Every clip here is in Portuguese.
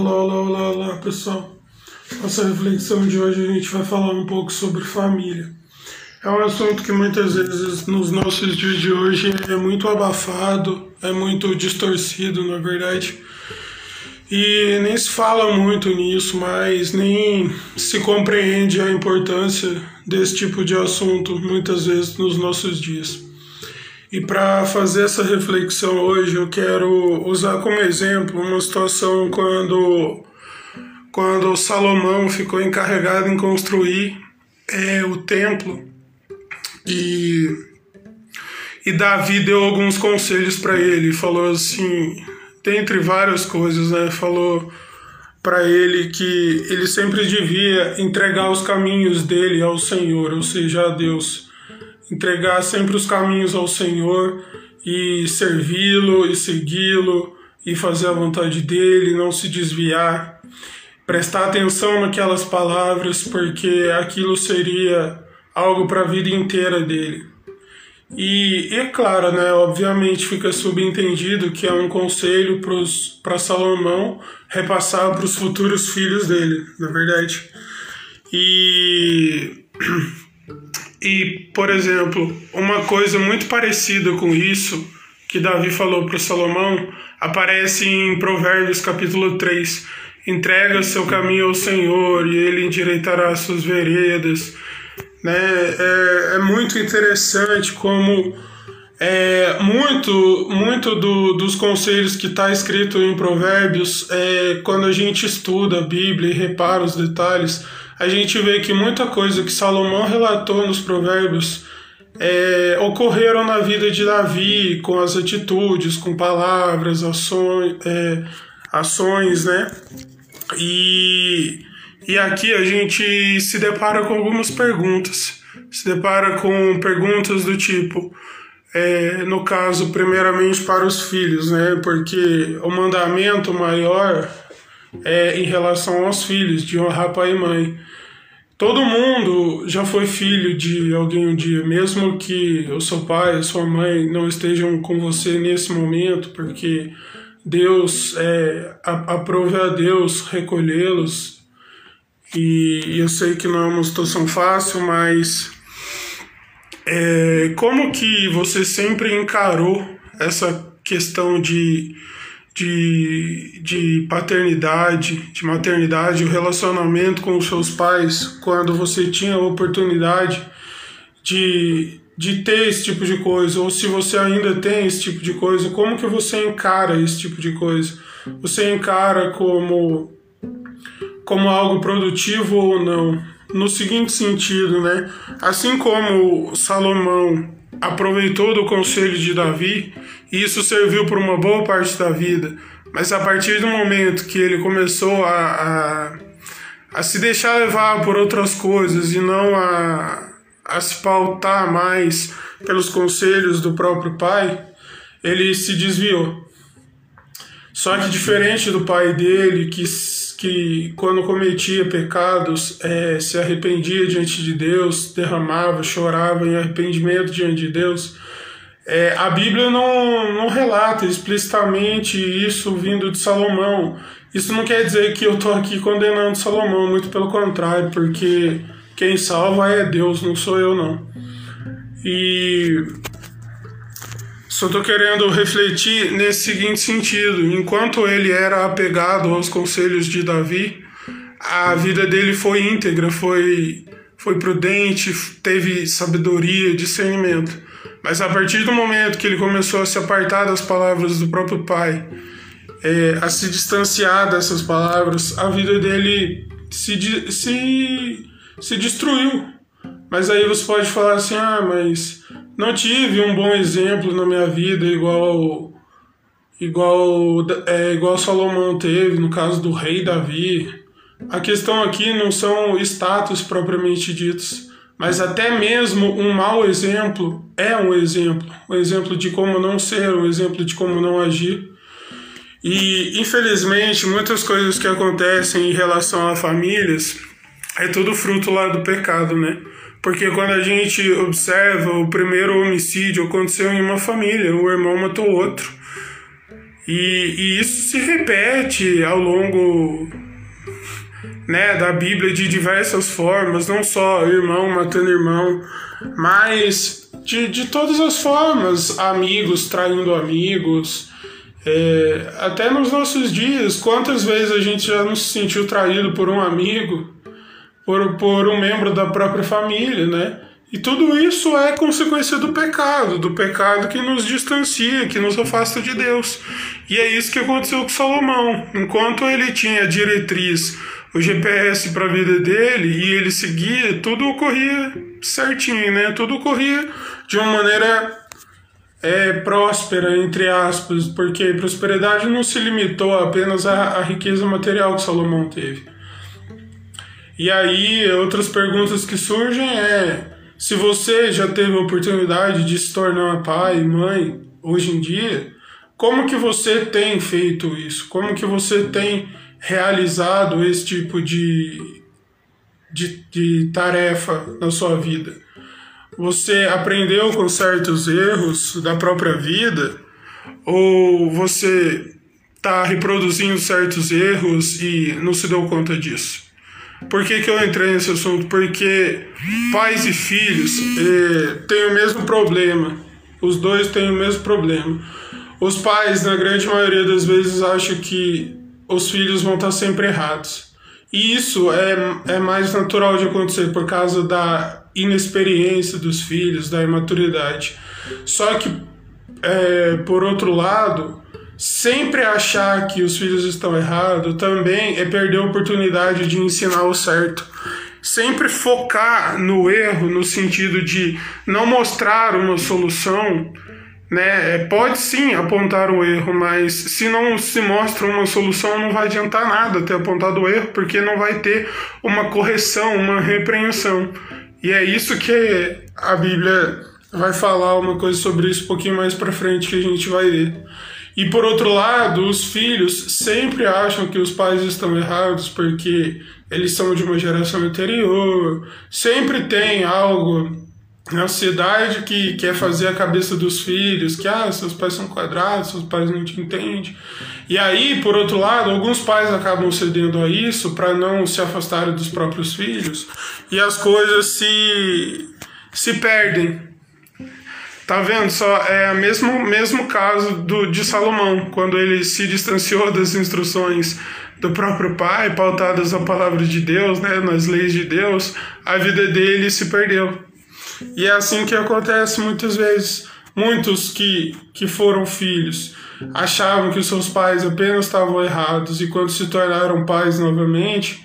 Olá, olá, olá, olá, pessoal. Nossa reflexão de hoje a gente vai falar um pouco sobre família. É um assunto que muitas vezes nos nossos dias de hoje é muito abafado, é muito distorcido, na verdade. E nem se fala muito nisso, mas nem se compreende a importância desse tipo de assunto muitas vezes nos nossos dias. E para fazer essa reflexão hoje, eu quero usar como exemplo uma situação quando, quando Salomão ficou encarregado em construir é, o templo e, e Davi deu alguns conselhos para ele. Falou assim, dentre várias coisas, né? Falou para ele que ele sempre devia entregar os caminhos dele ao Senhor, ou seja, a Deus entregar sempre os caminhos ao Senhor e servi-lo e segui-lo e fazer a vontade dele, não se desviar, prestar atenção naquelas palavras, porque aquilo seria algo para a vida inteira dele. E é claro, né, obviamente fica subentendido que é um conselho para Salomão repassar para os futuros filhos dele, na verdade. E E, por exemplo, uma coisa muito parecida com isso que Davi falou para Salomão aparece em Provérbios capítulo 3. Entrega seu caminho ao Senhor e ele endireitará suas veredas. Né? É, é muito interessante como é, muito muito do, dos conselhos que está escrito em Provérbios, é, quando a gente estuda a Bíblia e repara os detalhes, a gente vê que muita coisa que Salomão relatou nos provérbios é, ocorreram na vida de Davi, com as atitudes, com palavras, ações, é, ações né? E, e aqui a gente se depara com algumas perguntas. Se depara com perguntas do tipo, é, no caso, primeiramente para os filhos, né? Porque o mandamento maior é em relação aos filhos, de honrar pai e mãe. Todo mundo já foi filho de alguém um dia, mesmo que o seu pai, a sua mãe não estejam com você nesse momento, porque Deus é, aprove a Deus recolhê-los. E eu sei que não é uma situação fácil, mas é, como que você sempre encarou essa questão de de, de paternidade, de maternidade, o relacionamento com os seus pais, quando você tinha a oportunidade de, de ter esse tipo de coisa, ou se você ainda tem esse tipo de coisa, como que você encara esse tipo de coisa? Você encara como, como algo produtivo ou não? No seguinte sentido, né? Assim como Salomão aproveitou do conselho de Davi e isso serviu por uma boa parte da vida. Mas a partir do momento que ele começou a, a, a se deixar levar por outras coisas e não a, a se pautar mais pelos conselhos do próprio pai, ele se desviou. Só que diferente do pai dele, que, que quando cometia pecados é, se arrependia diante de Deus, derramava, chorava em arrependimento diante de Deus, é, a Bíblia não, não relata explicitamente isso vindo de Salomão. Isso não quer dizer que eu estou aqui condenando Salomão, muito pelo contrário, porque quem salva é Deus, não sou eu não. E só estou querendo refletir nesse seguinte sentido: enquanto ele era apegado aos conselhos de Davi, a vida dele foi íntegra, foi, foi prudente, teve sabedoria, discernimento. Mas a partir do momento que ele começou a se apartar das palavras do próprio pai, é, a se distanciar dessas palavras, a vida dele se, se, se destruiu. Mas aí você pode falar assim: ah, mas não tive um bom exemplo na minha vida igual igual é, igual Salomão teve no caso do rei Davi. A questão aqui não são status propriamente ditos, mas até mesmo um mau exemplo é um exemplo, um exemplo de como não ser, um exemplo de como não agir. E infelizmente muitas coisas que acontecem em relação a famílias é tudo fruto lá do pecado, né? Porque quando a gente observa o primeiro homicídio aconteceu em uma família, o irmão matou outro. E, e isso se repete ao longo né, da Bíblia de diversas formas, não só irmão matando irmão, mas de, de todas as formas, amigos traindo amigos, é, até nos nossos dias, quantas vezes a gente já não se sentiu traído por um amigo, por, por um membro da própria família, né? E tudo isso é consequência do pecado, do pecado que nos distancia, que nos afasta de Deus. E é isso que aconteceu com Salomão. Enquanto ele tinha a diretriz, o GPS para a vida dele e ele seguia, tudo ocorria certinho, né? Tudo ocorria de uma maneira é, próspera, entre aspas, porque prosperidade não se limitou apenas à, à riqueza material que Salomão teve. E aí, outras perguntas que surgem é se você já teve a oportunidade de se tornar pai, mãe, hoje em dia, como que você tem feito isso? Como que você tem realizado esse tipo de, de, de tarefa na sua vida? Você aprendeu com certos erros da própria vida? Ou você está reproduzindo certos erros e não se deu conta disso? Por que, que eu entrei nesse assunto? Porque pais e filhos eh, têm o mesmo problema. Os dois têm o mesmo problema. Os pais, na grande maioria das vezes, acham que os filhos vão estar sempre errados. E isso é, é mais natural de acontecer por causa da inexperiência dos filhos, da imaturidade. Só que, é, por outro lado, sempre achar que os filhos estão errados também é perder a oportunidade de ensinar o certo. Sempre focar no erro no sentido de não mostrar uma solução, né? É, pode sim apontar o erro, mas se não se mostra uma solução, não vai adiantar nada ter apontado o erro, porque não vai ter uma correção, uma repreensão. E é isso que a Bíblia vai falar uma coisa sobre isso um pouquinho mais para frente que a gente vai ver. E por outro lado, os filhos sempre acham que os pais estão errados porque eles são de uma geração anterior. Sempre tem algo na sociedade que quer fazer a cabeça dos filhos, que ah, seus pais são quadrados, seus pais não te entendem. E aí, por outro lado, alguns pais acabam cedendo a isso para não se afastarem dos próprios filhos e as coisas se se perdem Tá vendo só? É o mesmo, mesmo caso do, de Salomão, quando ele se distanciou das instruções do próprio pai, pautadas na palavra de Deus, né, nas leis de Deus, a vida dele se perdeu. E é assim que acontece muitas vezes. Muitos que, que foram filhos achavam que seus pais apenas estavam errados e quando se tornaram pais novamente,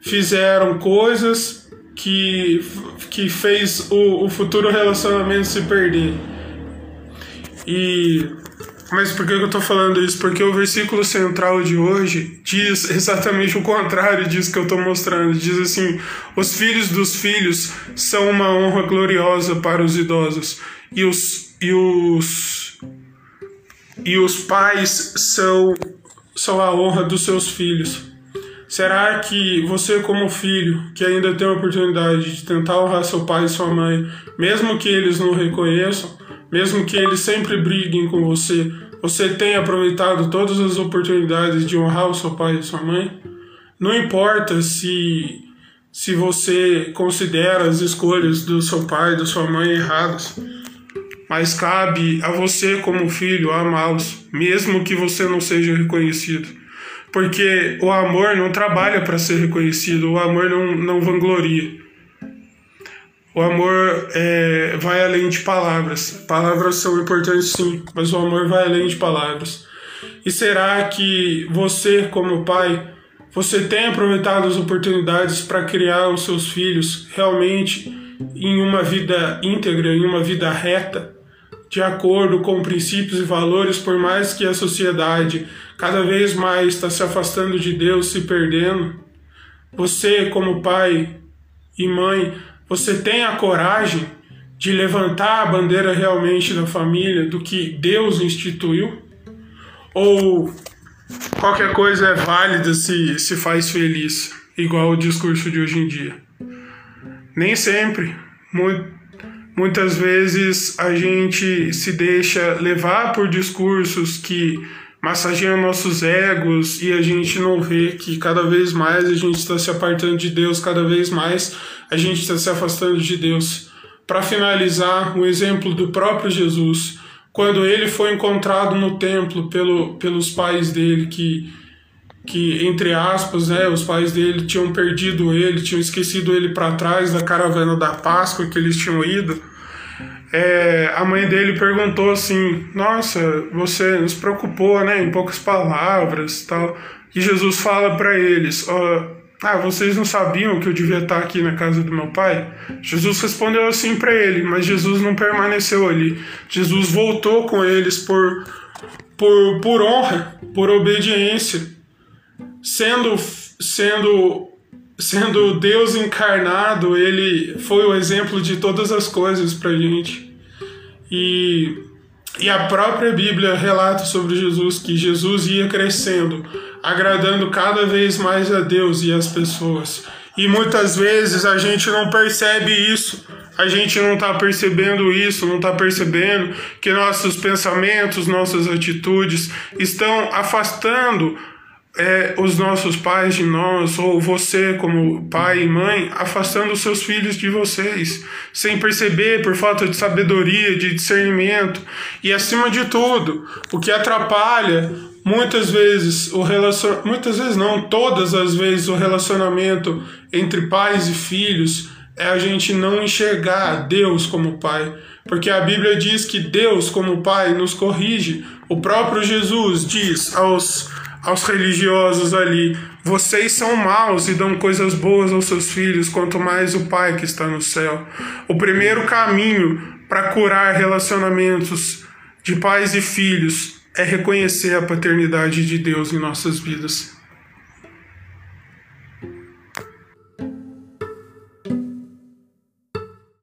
fizeram coisas que, que fez o, o futuro relacionamento se perder. E mas por que eu estou falando isso? Porque o versículo central de hoje diz exatamente o contrário disso que eu estou mostrando. Diz assim: os filhos dos filhos são uma honra gloriosa para os idosos, e os, e os, e os pais são, são a honra dos seus filhos. Será que você, como filho, que ainda tem a oportunidade de tentar honrar seu pai e sua mãe, mesmo que eles não reconheçam, mesmo que eles sempre briguem com você, você tem aproveitado todas as oportunidades de honrar o seu pai e sua mãe? Não importa se, se você considera as escolhas do seu pai e da sua mãe erradas, mas cabe a você, como filho, amá-los, mesmo que você não seja reconhecido. Porque o amor não trabalha para ser reconhecido, o amor não, não vangloria. O amor é, vai além de palavras. Palavras são importantes sim, mas o amor vai além de palavras. E será que você, como pai, você tem aproveitado as oportunidades para criar os seus filhos realmente em uma vida íntegra, em uma vida reta? De acordo com princípios e valores, por mais que a sociedade cada vez mais está se afastando de Deus, se perdendo, você, como pai e mãe, você tem a coragem de levantar a bandeira realmente da família, do que Deus instituiu? Ou qualquer coisa é válida se, se faz feliz, igual o discurso de hoje em dia? Nem sempre. Muito, Muitas vezes a gente se deixa levar por discursos que massageia nossos egos e a gente não vê que cada vez mais a gente está se apartando de Deus, cada vez mais a gente está se afastando de Deus. Para finalizar, o um exemplo do próprio Jesus, quando ele foi encontrado no templo pelo, pelos pais dele, que, que, entre aspas, né, os pais dele tinham perdido ele, tinham esquecido ele para trás da caravana da Páscoa que eles tinham ido é, a mãe dele perguntou assim: Nossa, você nos preocupou, né? Em poucas palavras tal. E Jesus fala para eles: oh, Ah, vocês não sabiam que eu devia estar aqui na casa do meu pai? Jesus respondeu assim para ele, mas Jesus não permaneceu ali. Jesus voltou com eles por, por, por honra, por obediência, sendo, sendo sendo Deus encarnado, ele foi o exemplo de todas as coisas para gente. E, e a própria Bíblia relata sobre Jesus que Jesus ia crescendo, agradando cada vez mais a Deus e as pessoas. E muitas vezes a gente não percebe isso, a gente não está percebendo isso, não está percebendo que nossos pensamentos, nossas atitudes estão afastando é, os nossos pais de nós, ou você como pai e mãe, afastando os seus filhos de vocês, sem perceber, por falta de sabedoria, de discernimento, e acima de tudo, o que atrapalha muitas vezes o relacion... muitas vezes não, todas as vezes o relacionamento entre pais e filhos é a gente não enxergar Deus como pai. Porque a Bíblia diz que Deus, como Pai, nos corrige. O próprio Jesus diz aos aos religiosos ali: vocês são maus e dão coisas boas aos seus filhos, quanto mais o Pai que está no céu. O primeiro caminho para curar relacionamentos de pais e filhos é reconhecer a paternidade de Deus em nossas vidas.